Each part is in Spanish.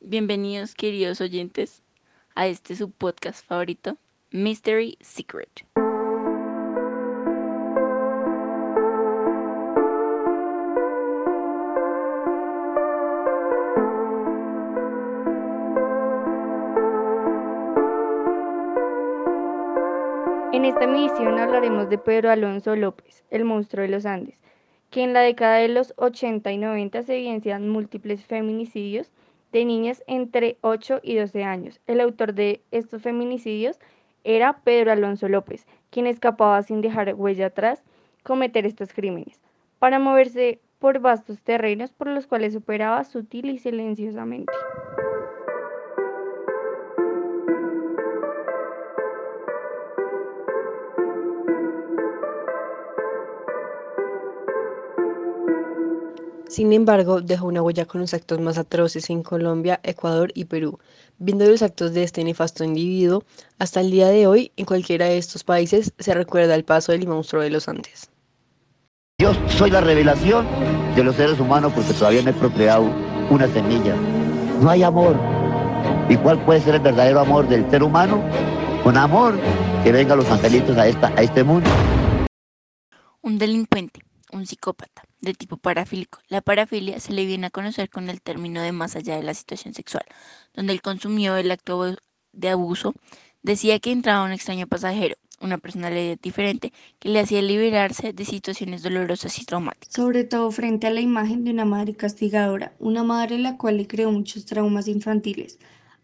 Bienvenidos, queridos oyentes, a este su podcast favorito, Mystery Secret. En esta emisión hablaremos de Pedro Alonso López, el monstruo de los Andes, que en la década de los 80 y 90 se evidencian múltiples feminicidios de niñas entre 8 y 12 años. El autor de estos feminicidios era Pedro Alonso López, quien escapaba sin dejar huella atrás cometer estos crímenes, para moverse por vastos terrenos por los cuales operaba sutil y silenciosamente. Sin embargo, dejó una huella con los actos más atroces en Colombia, Ecuador y Perú. Viendo los actos de este nefasto individuo, hasta el día de hoy, en cualquiera de estos países se recuerda el paso del monstruo de los Andes. Yo soy la revelación de los seres humanos porque todavía no he procreado una semilla. No hay amor. ¿Y cuál puede ser el verdadero amor del ser humano? Con amor que vengan los angelitos a, esta, a este mundo. Un delincuente un psicópata de tipo parafílico. La parafilia se le viene a conocer con el término de más allá de la situación sexual, donde el consumió el acto de abuso decía que entraba un extraño pasajero, una personalidad diferente que le hacía liberarse de situaciones dolorosas y traumáticas. Sobre todo frente a la imagen de una madre castigadora, una madre la cual le creó muchos traumas infantiles.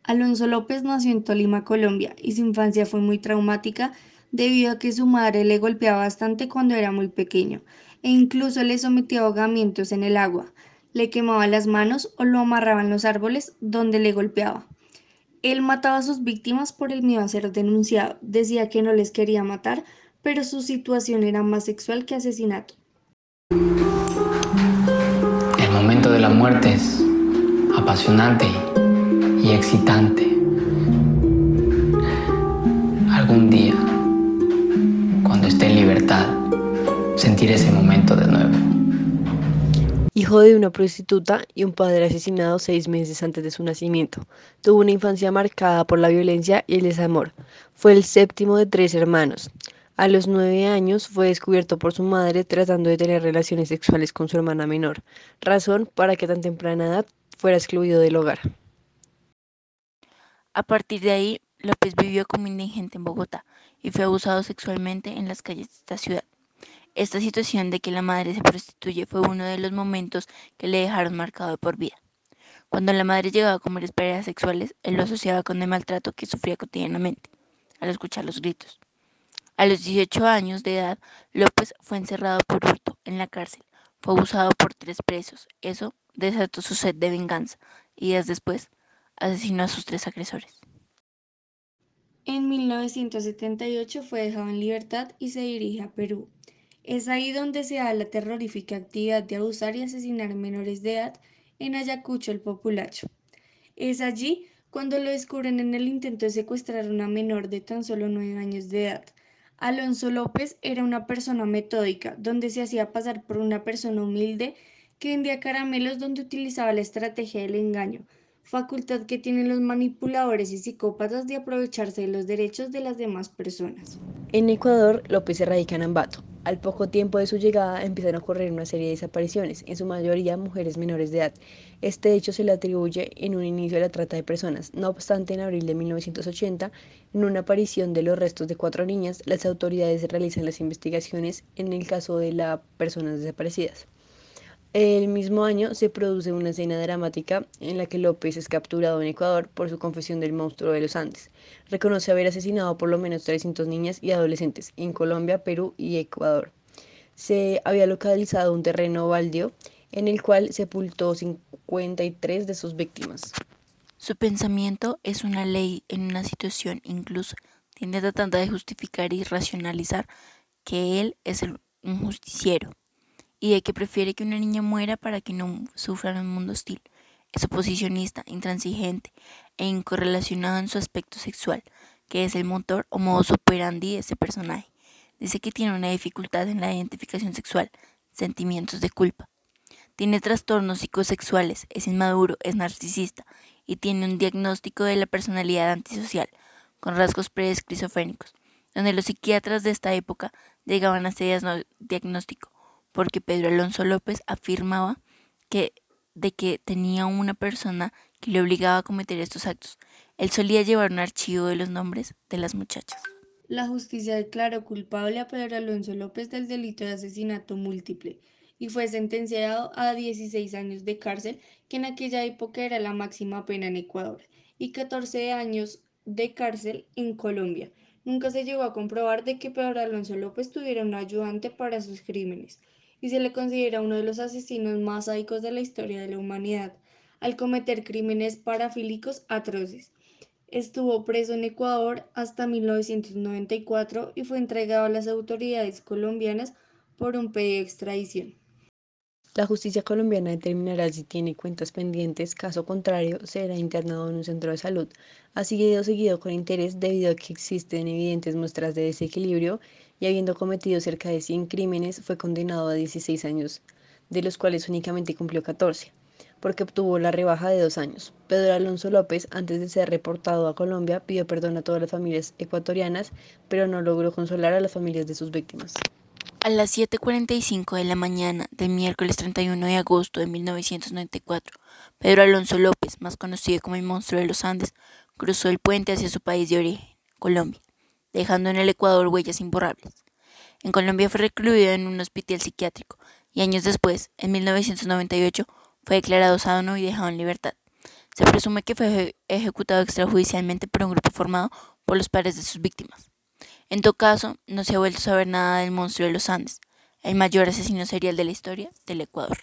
Alonso López nació en Tolima, Colombia, y su infancia fue muy traumática debido a que su madre le golpeaba bastante cuando era muy pequeño e incluso le sometía ahogamientos en el agua, le quemaba las manos o lo amarraba en los árboles donde le golpeaba. Él mataba a sus víctimas por el miedo a ser denunciado, decía que no les quería matar, pero su situación era más sexual que asesinato. El momento de la muerte es apasionante y excitante. Algún día, sentir ese momento de nuevo. Hijo de una prostituta y un padre asesinado seis meses antes de su nacimiento, tuvo una infancia marcada por la violencia y el desamor. Fue el séptimo de tres hermanos. A los nueve años fue descubierto por su madre tratando de tener relaciones sexuales con su hermana menor, razón para que tan temprana edad fuera excluido del hogar. A partir de ahí, López vivió como indigente en Bogotá y fue abusado sexualmente en las calles de esta ciudad. Esta situación de que la madre se prostituye fue uno de los momentos que le dejaron marcado por vida. Cuando la madre llegaba a comer parejas sexuales, él lo asociaba con el maltrato que sufría cotidianamente, al escuchar los gritos. A los 18 años de edad, López fue encerrado por hurto en la cárcel. Fue abusado por tres presos. Eso desató su sed de venganza y días después asesinó a sus tres agresores. En 1978 fue dejado en libertad y se dirige a Perú. Es ahí donde se da la terrorífica actividad de abusar y asesinar menores de edad en Ayacucho, el Populacho. Es allí cuando lo descubren en el intento de secuestrar a una menor de tan solo nueve años de edad. Alonso López era una persona metódica, donde se hacía pasar por una persona humilde que vendía caramelos donde utilizaba la estrategia del engaño, facultad que tienen los manipuladores y psicópatas de aprovecharse de los derechos de las demás personas. En Ecuador, López se radica en Ambato, al poco tiempo de su llegada empiezan a ocurrir una serie de desapariciones, en su mayoría mujeres menores de edad. Este hecho se le atribuye en un inicio a la trata de personas. No obstante, en abril de 1980, en una aparición de los restos de cuatro niñas, las autoridades realizan las investigaciones en el caso de las personas desaparecidas. El mismo año se produce una escena dramática en la que López es capturado en Ecuador por su confesión del monstruo de los Andes. Reconoce haber asesinado por lo menos 300 niñas y adolescentes en Colombia, Perú y Ecuador. Se había localizado un terreno baldío en el cual sepultó 53 de sus víctimas. Su pensamiento es una ley en una situación incluso tiende a tratar de justificar y racionalizar que él es un justiciero y de que prefiere que una niña muera para que no sufra en un mundo hostil. Es oposicionista, intransigente e incorrelacionado en su aspecto sexual, que es el motor o modus operandi de ese personaje. Dice que tiene una dificultad en la identificación sexual, sentimientos de culpa. Tiene trastornos psicosexuales, es inmaduro, es narcisista y tiene un diagnóstico de la personalidad antisocial, con rasgos preesquizofrénicos, donde los psiquiatras de esta época llegaban a este diagnóstico, porque Pedro Alonso López afirmaba que de que tenía una persona que le obligaba a cometer estos actos. Él solía llevar un archivo de los nombres de las muchachas. La justicia declaró culpable a Pedro Alonso López del delito de asesinato múltiple y fue sentenciado a 16 años de cárcel, que en aquella época era la máxima pena en Ecuador, y 14 años de cárcel en Colombia. Nunca se llegó a comprobar de que Pedro Alonso López tuviera un ayudante para sus crímenes, y se le considera uno de los asesinos más sádicos de la historia de la humanidad, al cometer crímenes parafílicos atroces. Estuvo preso en Ecuador hasta 1994 y fue entregado a las autoridades colombianas por un pedido de extradición. La justicia colombiana determinará si tiene cuentas pendientes, caso contrario será internado en un centro de salud. Ha sido seguido con interés debido a que existen evidentes muestras de desequilibrio y habiendo cometido cerca de 100 crímenes fue condenado a 16 años, de los cuales únicamente cumplió 14, porque obtuvo la rebaja de dos años. Pedro Alonso López, antes de ser reportado a Colombia, pidió perdón a todas las familias ecuatorianas, pero no logró consolar a las familias de sus víctimas. A las 7.45 de la mañana del miércoles 31 de agosto de 1994, Pedro Alonso López, más conocido como el monstruo de los Andes, cruzó el puente hacia su país de origen, Colombia, dejando en el Ecuador huellas imborrables. En Colombia fue recluido en un hospital psiquiátrico y años después, en 1998, fue declarado sano y dejado en libertad. Se presume que fue ejecutado extrajudicialmente por un grupo formado por los padres de sus víctimas. En todo caso, no se ha vuelto a saber nada del monstruo de los Andes, el mayor asesino serial de la historia del Ecuador.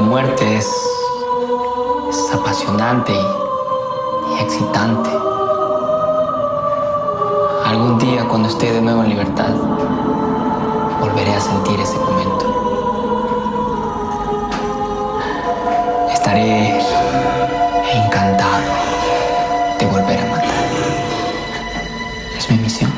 Muerte es, apasionante y, excitante. Algún día cuando esté de nuevo en libertad, volveré a sentir ese momento. Estaré encantado de volver a matar. Es mi misión.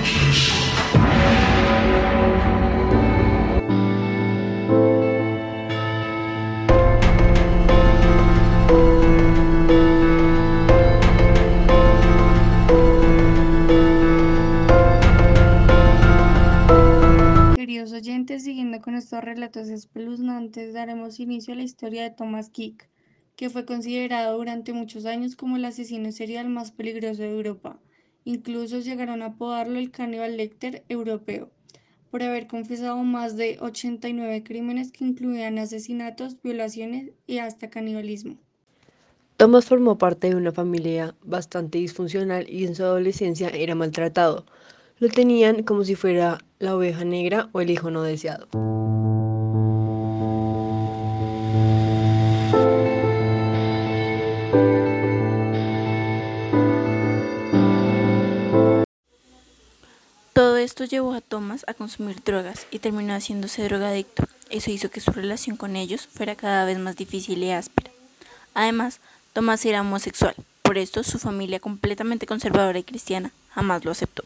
Con estos relatos espeluznantes daremos inicio a la historia de Thomas Kick, que fue considerado durante muchos años como el asesino serial más peligroso de Europa. Incluso llegaron a apodarlo el caníbal Lecter europeo, por haber confesado más de 89 crímenes que incluían asesinatos, violaciones y hasta canibalismo. Thomas formó parte de una familia bastante disfuncional y en su adolescencia era maltratado. Lo tenían como si fuera la oveja negra o el hijo no deseado. Todo esto llevó a Thomas a consumir drogas y terminó haciéndose drogadicto. Eso hizo que su relación con ellos fuera cada vez más difícil y áspera. Además, Thomas era homosexual, por esto su familia completamente conservadora y cristiana jamás lo aceptó.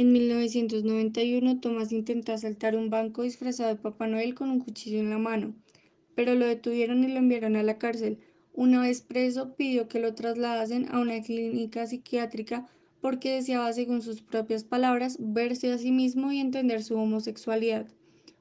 En 1991, Thomas intentó asaltar un banco disfrazado de Papá Noel con un cuchillo en la mano, pero lo detuvieron y lo enviaron a la cárcel. Una vez preso, pidió que lo trasladasen a una clínica psiquiátrica porque deseaba, según sus propias palabras, verse a sí mismo y entender su homosexualidad.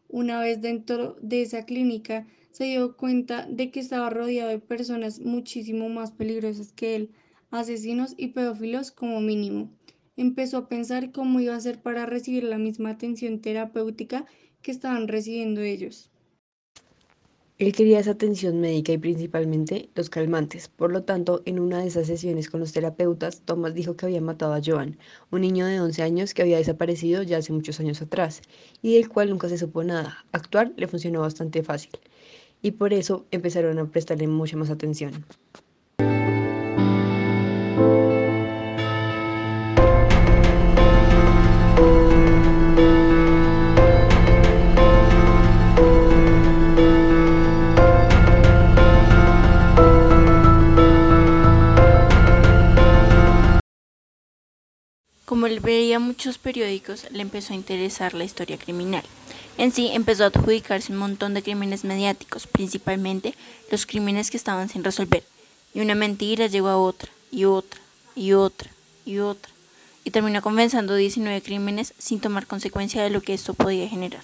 Una vez dentro de esa clínica, se dio cuenta de que estaba rodeado de personas muchísimo más peligrosas que él, asesinos y pedófilos como mínimo empezó a pensar cómo iba a hacer para recibir la misma atención terapéutica que estaban recibiendo ellos. Él quería esa atención médica y principalmente los calmantes. Por lo tanto, en una de esas sesiones con los terapeutas, Thomas dijo que había matado a Joan, un niño de 11 años que había desaparecido ya hace muchos años atrás y del cual nunca se supo nada. Actuar le funcionó bastante fácil y por eso empezaron a prestarle mucha más atención. Muchos periódicos le empezó a interesar la historia criminal. En sí empezó a adjudicarse un montón de crímenes mediáticos, principalmente los crímenes que estaban sin resolver. Y una mentira llegó a otra, y otra, y otra, y otra. Y terminó confesando 19 crímenes sin tomar consecuencia de lo que esto podía generar.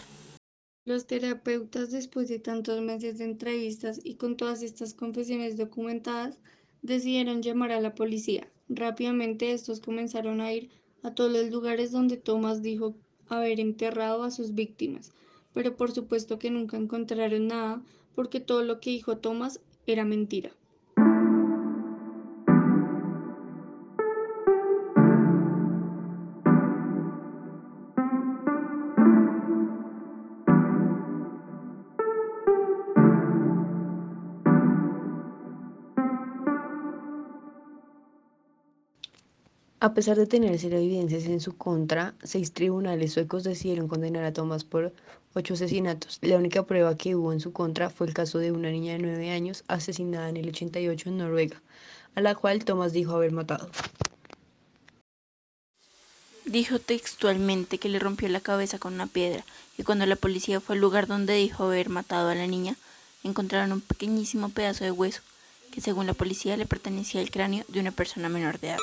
Los terapeutas, después de tantos meses de entrevistas y con todas estas confesiones documentadas, decidieron llamar a la policía. Rápidamente estos comenzaron a ir a todos los lugares donde Thomas dijo haber enterrado a sus víctimas, pero por supuesto que nunca encontraron nada porque todo lo que dijo Thomas era mentira. A pesar de tener cero evidencias en su contra, seis tribunales suecos decidieron condenar a Thomas por ocho asesinatos. La única prueba que hubo en su contra fue el caso de una niña de nueve años asesinada en el 88 en Noruega, a la cual Thomas dijo haber matado. Dijo textualmente que le rompió la cabeza con una piedra y cuando la policía fue al lugar donde dijo haber matado a la niña, encontraron un pequeñísimo pedazo de hueso que según la policía le pertenecía al cráneo de una persona menor de edad.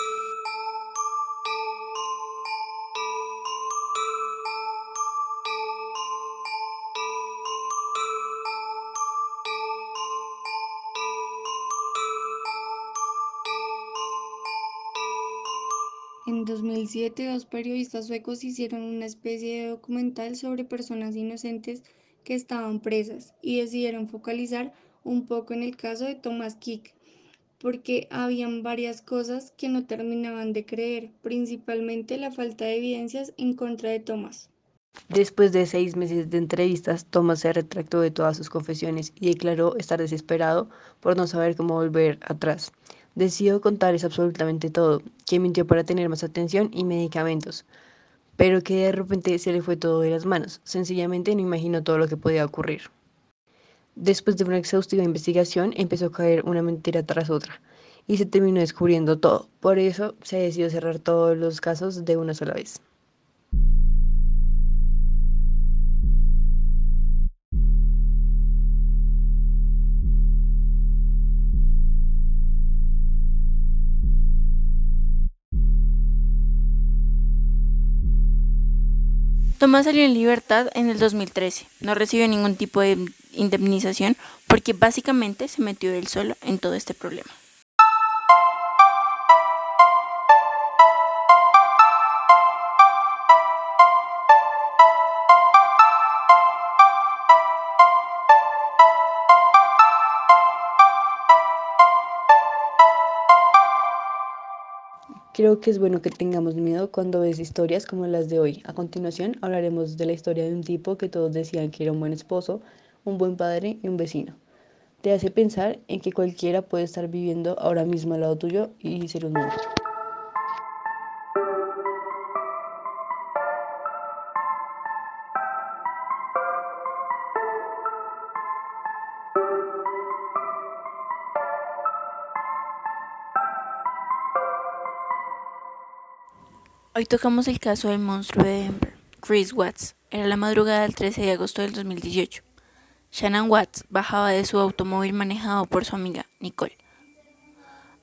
En 2007, dos periodistas suecos hicieron una especie de documental sobre personas inocentes que estaban presas y decidieron focalizar un poco en el caso de Thomas Kick, porque habían varias cosas que no terminaban de creer, principalmente la falta de evidencias en contra de Thomas. Después de seis meses de entrevistas, Thomas se retractó de todas sus confesiones y declaró estar desesperado por no saber cómo volver atrás. Decidió contarles absolutamente todo, que mintió para tener más atención y medicamentos, pero que de repente se le fue todo de las manos. Sencillamente no imaginó todo lo que podía ocurrir. Después de una exhaustiva investigación, empezó a caer una mentira tras otra y se terminó descubriendo todo. Por eso se decidió cerrar todos los casos de una sola vez. Thomas salió en libertad en el 2013. No recibió ningún tipo de indemnización porque básicamente se metió él solo en todo este problema. Creo que es bueno que tengamos miedo cuando ves historias como las de hoy. A continuación hablaremos de la historia de un tipo que todos decían que era un buen esposo, un buen padre y un vecino. Te hace pensar en que cualquiera puede estar viviendo ahora mismo al lado tuyo y ser un monstruo. Hoy tocamos el caso del monstruo de Denver, Chris Watts. Era la madrugada del 13 de agosto del 2018. Shannon Watts bajaba de su automóvil manejado por su amiga, Nicole.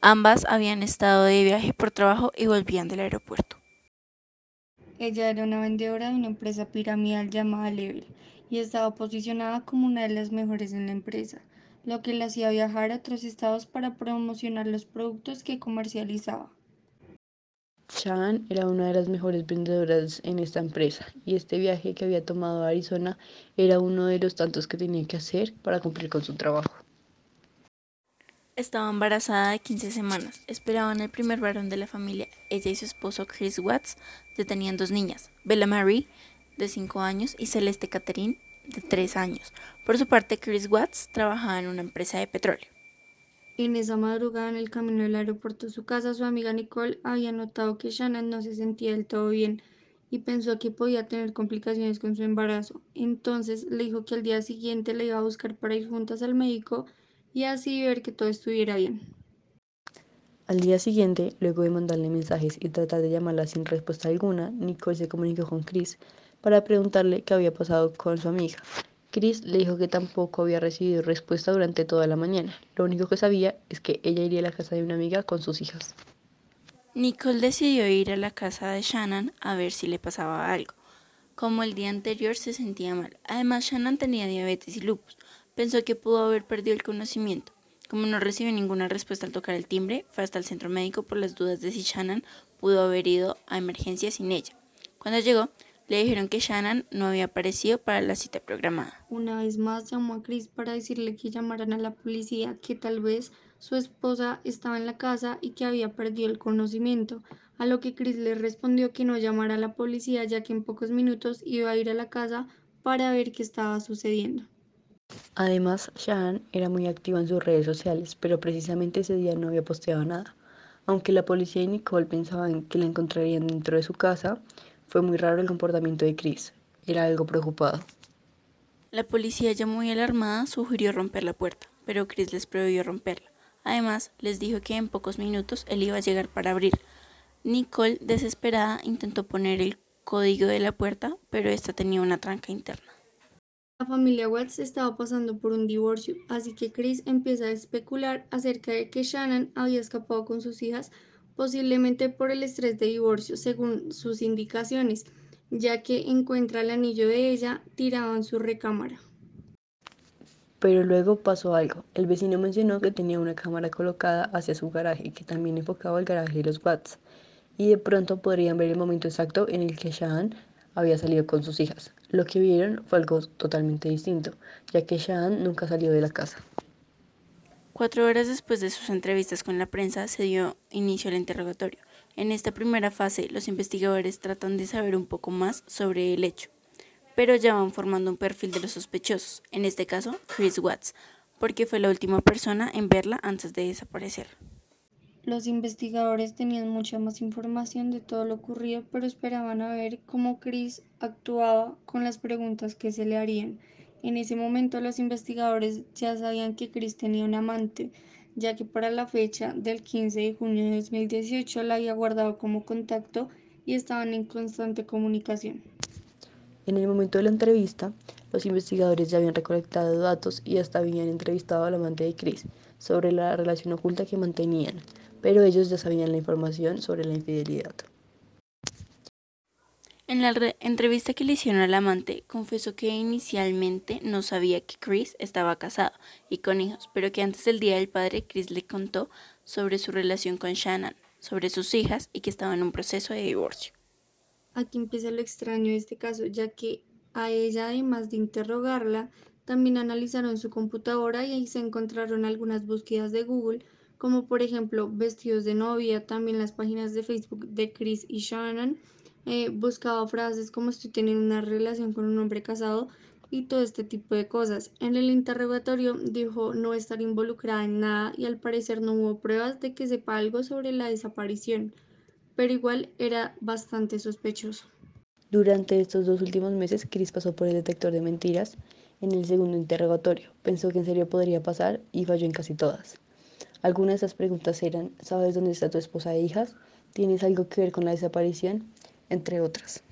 Ambas habían estado de viaje por trabajo y volvían del aeropuerto. Ella era una vendedora de una empresa piramidal llamada Level y estaba posicionada como una de las mejores en la empresa, lo que la hacía viajar a otros estados para promocionar los productos que comercializaba. Chan era una de las mejores vendedoras en esta empresa y este viaje que había tomado a Arizona era uno de los tantos que tenía que hacer para cumplir con su trabajo. Estaba embarazada de 15 semanas. Esperaban el primer varón de la familia. Ella y su esposo Chris Watts ya tenían dos niñas, Bella Marie, de 5 años, y Celeste Catherine, de 3 años. Por su parte, Chris Watts trabajaba en una empresa de petróleo. En esa madrugada, en el camino del aeropuerto a su casa, su amiga Nicole había notado que Shannon no se sentía del todo bien y pensó que podía tener complicaciones con su embarazo. Entonces le dijo que al día siguiente le iba a buscar para ir juntas al médico y así ver que todo estuviera bien. Al día siguiente, luego de mandarle mensajes y tratar de llamarla sin respuesta alguna, Nicole se comunicó con Chris para preguntarle qué había pasado con su amiga. Chris le dijo que tampoco había recibido respuesta durante toda la mañana. Lo único que sabía es que ella iría a la casa de una amiga con sus hijas. Nicole decidió ir a la casa de Shannon a ver si le pasaba algo. Como el día anterior se sentía mal. Además, Shannon tenía diabetes y lupus. Pensó que pudo haber perdido el conocimiento. Como no recibió ninguna respuesta al tocar el timbre, fue hasta el centro médico por las dudas de si Shannon pudo haber ido a emergencia sin ella. Cuando llegó, le dijeron que Shannon no había aparecido para la cita programada. Una vez más llamó a Chris para decirle que llamaran a la policía, que tal vez su esposa estaba en la casa y que había perdido el conocimiento, a lo que Chris le respondió que no llamara a la policía ya que en pocos minutos iba a ir a la casa para ver qué estaba sucediendo. Además, Shannon era muy activa en sus redes sociales, pero precisamente ese día no había posteado nada. Aunque la policía y Nicole pensaban que la encontrarían dentro de su casa, fue muy raro el comportamiento de Chris. Era algo preocupado. La policía ya muy alarmada sugirió romper la puerta, pero Chris les prohibió romperla. Además, les dijo que en pocos minutos él iba a llegar para abrir. Nicole, desesperada, intentó poner el código de la puerta, pero esta tenía una tranca interna. La familia Watts estaba pasando por un divorcio, así que Chris empieza a especular acerca de que Shannon había escapado con sus hijas posiblemente por el estrés de divorcio, según sus indicaciones, ya que encuentra el anillo de ella tirado en su recámara. Pero luego pasó algo. El vecino mencionó que tenía una cámara colocada hacia su garaje, que también enfocaba el garaje de los Watts, y de pronto podrían ver el momento exacto en el que Shan había salido con sus hijas. Lo que vieron fue algo totalmente distinto, ya que Shan nunca salió de la casa. Cuatro horas después de sus entrevistas con la prensa se dio inicio al interrogatorio. En esta primera fase, los investigadores tratan de saber un poco más sobre el hecho, pero ya van formando un perfil de los sospechosos, en este caso Chris Watts, porque fue la última persona en verla antes de desaparecer. Los investigadores tenían mucha más información de todo lo ocurrido, pero esperaban a ver cómo Chris actuaba con las preguntas que se le harían. En ese momento los investigadores ya sabían que Chris tenía un amante, ya que para la fecha del 15 de junio de 2018 la había guardado como contacto y estaban en constante comunicación. En el momento de la entrevista, los investigadores ya habían recolectado datos y hasta habían entrevistado al amante de Chris sobre la relación oculta que mantenían, pero ellos ya sabían la información sobre la infidelidad. En la entrevista que le hicieron al amante, confesó que inicialmente no sabía que Chris estaba casado y con hijos, pero que antes del día del padre Chris le contó sobre su relación con Shannon, sobre sus hijas y que estaba en un proceso de divorcio. Aquí empieza lo extraño de este caso, ya que a ella, además de interrogarla, también analizaron su computadora y ahí se encontraron algunas búsquedas de Google, como por ejemplo vestidos de novia, también las páginas de Facebook de Chris y Shannon eh, buscaba frases como estoy teniendo una relación con un hombre casado y todo este tipo de cosas. En el interrogatorio dijo no estar involucrada en nada y al parecer no hubo pruebas de que sepa algo sobre la desaparición, pero igual era bastante sospechoso. Durante estos dos últimos meses, Chris pasó por el detector de mentiras en el segundo interrogatorio. Pensó que en serio podría pasar y falló en casi todas. Algunas de esas preguntas eran, ¿sabes dónde está tu esposa e hijas? ¿Tienes algo que ver con la desaparición? Entre otras.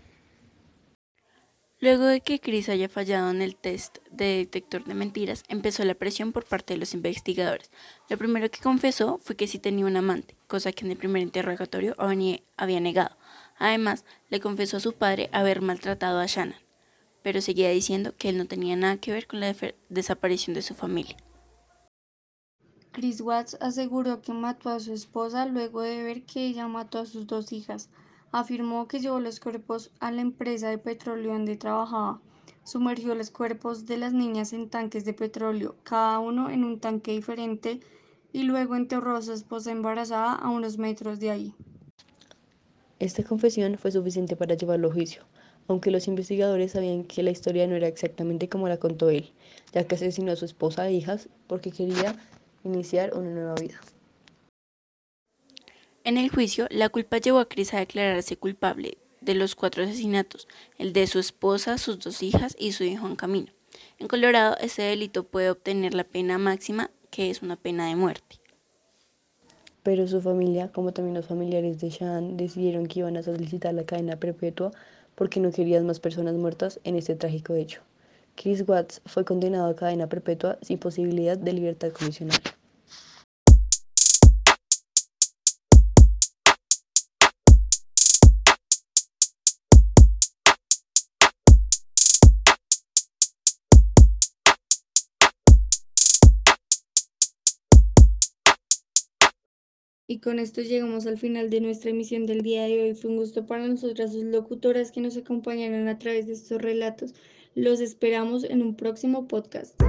Luego de que Chris haya fallado en el test de detector de mentiras, empezó la presión por parte de los investigadores. Lo primero que confesó fue que sí tenía un amante, cosa que en el primer interrogatorio había negado. Además, le confesó a su padre haber maltratado a Shannon, pero seguía diciendo que él no tenía nada que ver con la desaparición de su familia. Chris Watts aseguró que mató a su esposa luego de ver que ella mató a sus dos hijas afirmó que llevó los cuerpos a la empresa de petróleo donde trabajaba. Sumergió los cuerpos de las niñas en tanques de petróleo, cada uno en un tanque diferente, y luego enterró a su esposa embarazada a unos metros de ahí. Esta confesión fue suficiente para llevarlo a juicio, aunque los investigadores sabían que la historia no era exactamente como la contó él, ya que asesinó a su esposa e hijas porque quería iniciar una nueva vida. En el juicio, la culpa llevó a Chris a declararse culpable de los cuatro asesinatos, el de su esposa, sus dos hijas y su hijo en camino. En Colorado, ese delito puede obtener la pena máxima, que es una pena de muerte. pero su familia, como también los familiares de Sean, decidieron que iban a solicitar la cadena perpetua porque no querían más personas muertas en este trágico hecho. Chris Watts fue condenado a cadena perpetua sin posibilidad de libertad condicional. Y con esto llegamos al final de nuestra emisión del día de hoy. Fue un gusto para nosotras, sus locutoras que nos acompañaron a través de estos relatos. Los esperamos en un próximo podcast.